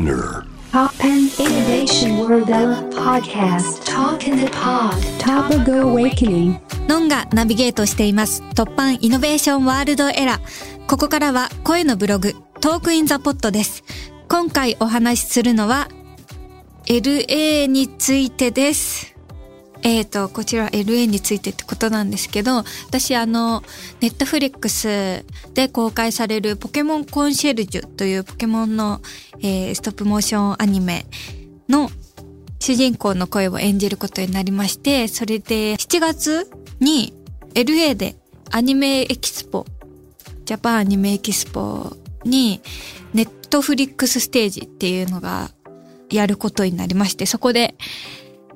Spinear TOPPAN Innovation World Podcast Talk in the Pod Topical Awakening のんがナビゲートしています TOPPAN Innovation World ERA。ここからは声のブログ、 Talk in the Pod です。今回お話しするのは LA についてです。えーと、こちら LA についてってことなんですけど、私あの、ネットフリックスで公開されるポケモンコンシェルジュというポケモンの、えーストップモーションアニメの主人公の声を演じることになりまして、それで7月に LA でアニメエキスポ、ジャパンアニメエキスポにネットフリックスステージっていうのがやることになりまして、そこで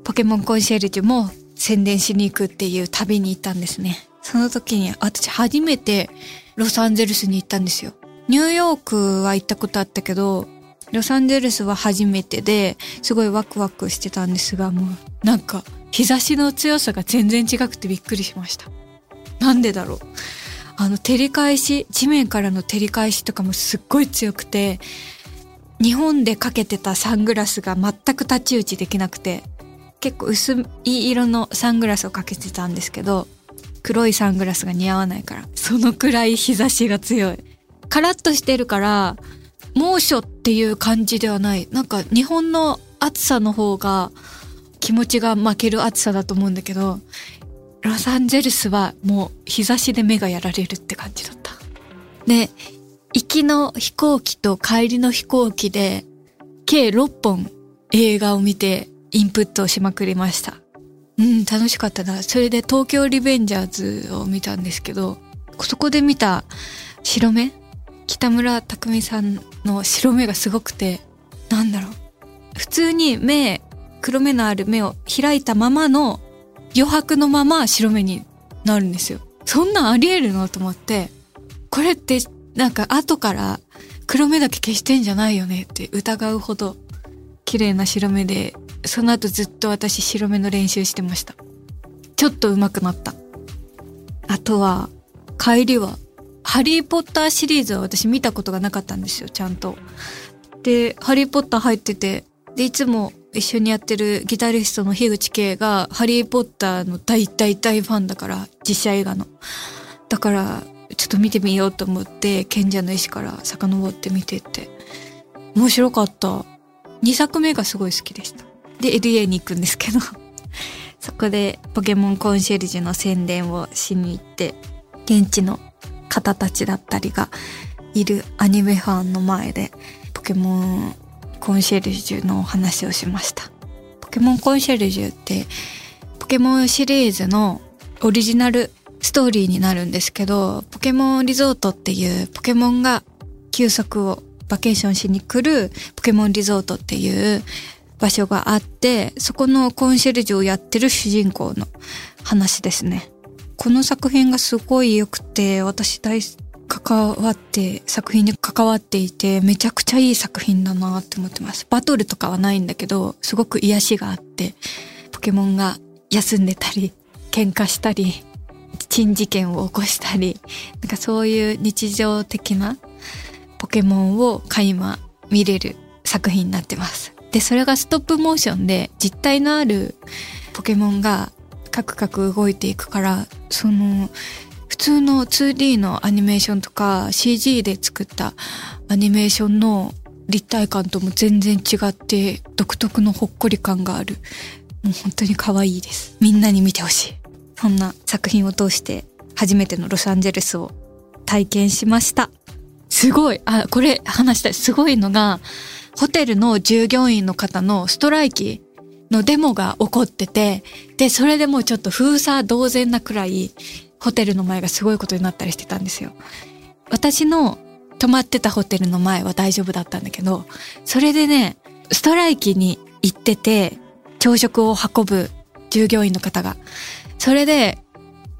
ポケモンコンシェルジュも宣伝しに行くっていう旅に行ったんですね。その時に私初めてロサンゼルスに行ったんですよ。ニューヨークは行ったことあったけど、ロサンゼルスは初めてで、すごいワクワクしてたんですが、もうなんか日差しの強さが全然違くてびっくりしました。なんでだろう。あの照り返し、地面からの照り返しとかもすっごい強くて、日本でかけてたサングラスが全く太刀打ちできなくて、結構薄い色のサングラスをかけてたんですけど、黒いサングラスが似合わないから、そのくらい日差しが強い。カラッとしてるから、猛暑っていう感じではない。なんか日本の暑さの方が気持ちが負ける暑さだと思うんだけど、ロサンゼルスはもう日差しで目がやられるって感じだった。で、行きの飛行機と帰りの飛行機で計6本映画を見てインプットをしまくりました。うん、楽しかったな。それで東京リベンジャーズを見たんですけど、そこで見た白目？北村匠海さんの白目がすごくて、なんだろう。普通に目、黒目のある目を開いたままの余白のまま白目になるんですよ。そんなんあり得るの？と思って、これってなんか後から黒目だけ消してんじゃないよね？って疑うほど綺麗な白目で、その後ずっと私白目の練習してました。ちょっと上手くなった。あとは、帰りは、ハリーポッターシリーズは私見たことがなかったんですよ、ちゃんと。で、ハリーポッター入ってて、で、いつも一緒にやってるギタリストの樋口圭が、ハリーポッターの大大大ファンだから、実写映画の。だから、ちょっと見てみようと思って、賢者の石から遡って見てって。面白かった。2作目がすごい好きでした。で、LA に行くんですけど、そこでポケモンコンシェルジュの宣伝をしに行って、現地の方たちだったりがいるアニメファンの前で、ポケモンコンシェルジュのお話をしました。ポケモンコンシェルジュって、ポケモンシリーズのオリジナルストーリーになるんですけど、ポケモンリゾートっていうポケモンが休息をバケーションしに来るポケモンリゾートっていう場所があって、そこのコンシェルジュをやってる主人公の話ですね。この作品がすごい良くて、私大関わって、作品に関わっていて、めちゃくちゃいい作品だなって思ってます。バトルとかはないんだけど、すごく癒しがあって、ポケモンが休んでたり、喧嘩したり、珍事件を起こしたり、なんかそういう日常的なポケモンを垣間見れる作品になってます。で、それがストップモーションで実体のあるポケモンがカクカク動いていくから、その普通の 2D のアニメーションとか CG で作ったアニメーションの立体感とも全然違って独特のほっこり感がある。もう本当に可愛いです。みんなに見てほしい。そんな作品を通して初めてのロサンゼルスを体験しました。すごい。あ、これ話したい。すごいのが、ホテルの従業員の方のストライキのデモが起こってて、で、それでもうちょっと封鎖同然なくらい、ホテルの前がすごいことになったりしてたんですよ。私の泊まってたホテルの前は大丈夫だったんだけど、それでね、ストライキに行ってて、朝食を運ぶ従業員の方が。それで、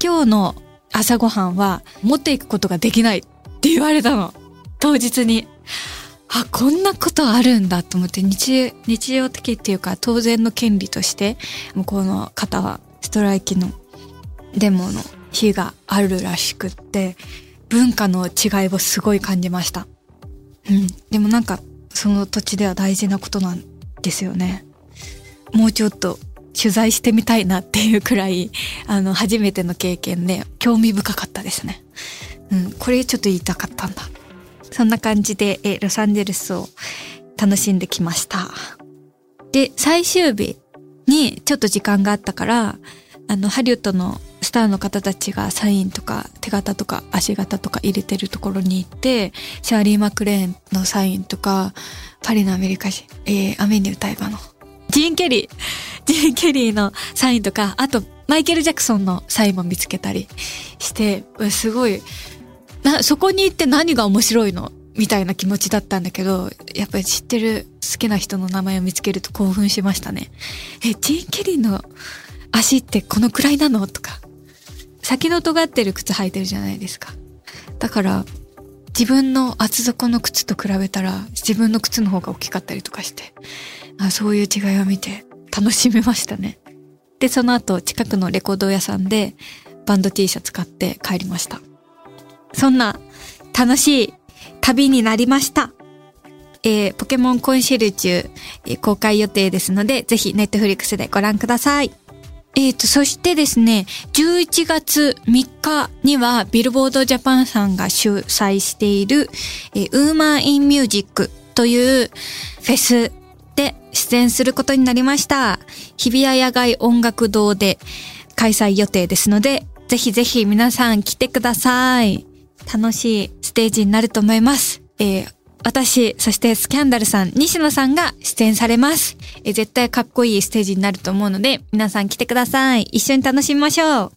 今日の朝ごはんは持っていくことができないって言われたの。当日に。あ、こんなことあるんだと思って日、日常的っていうか当然の権利として、向こうの方はストライキのデモの日があるらしくって、文化の違いをすごい感じました。うん。でもなんか、その土地では大事なことなんですよね。もうちょっと取材してみたいなっていうくらい、あの、初めての経験で興味深かったですね。うん、これちょっと言いたかったんだ。そんな感じで、え、ロサンゼルスを楽しんできました。で、最終日にちょっと時間があったから、あの、ハリウッドのスターの方たちがサインとか手形とか足形とか入れてるところに行って、シャーリー・マクレーンのサインとか、パリのアメリカ人、えー、アメニュー大河の、ジーン・ケリー、ジーン・ケリーのサインとか、あと、マイケル・ジャクソンのサインも見つけたりして、すごい、な、そこに行って何が面白いの？みたいな気持ちだったんだけど、やっぱり知ってる好きな人の名前を見つけると興奮しましたね。え、ジーン・ケリーの足ってこのくらいなの？とか。先の尖ってる靴履いてるじゃないですか。だから、自分の厚底の靴と比べたら自分の靴の方が大きかったりとかして、あそういう違いを見て楽しめましたね。で、その後近くのレコード屋さんでバンド T シャツ買って帰りました。そんな楽しい旅になりました。えー、ポケモンコンシェルジュ、えー、公開予定ですので、ぜひネットフリックスでご覧ください。えっ、ー、と、そしてですね、11月3日にはビルボードジャパンさんが主催している、えー、ウーマンインミュージックというフェスで出演することになりました。日比谷野外音楽堂で開催予定ですので、ぜひぜひ皆さん来てください。楽しいステージになると思います。えー、私、そしてスキャンダルさん、西野さんが出演されます。え絶対かっこいいステージになると思うので、皆さん来てください。一緒に楽しみましょう。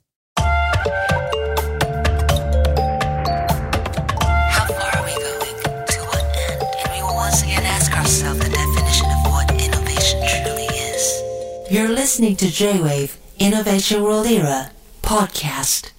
You're listening to J-Wave Innovation World Era podcast.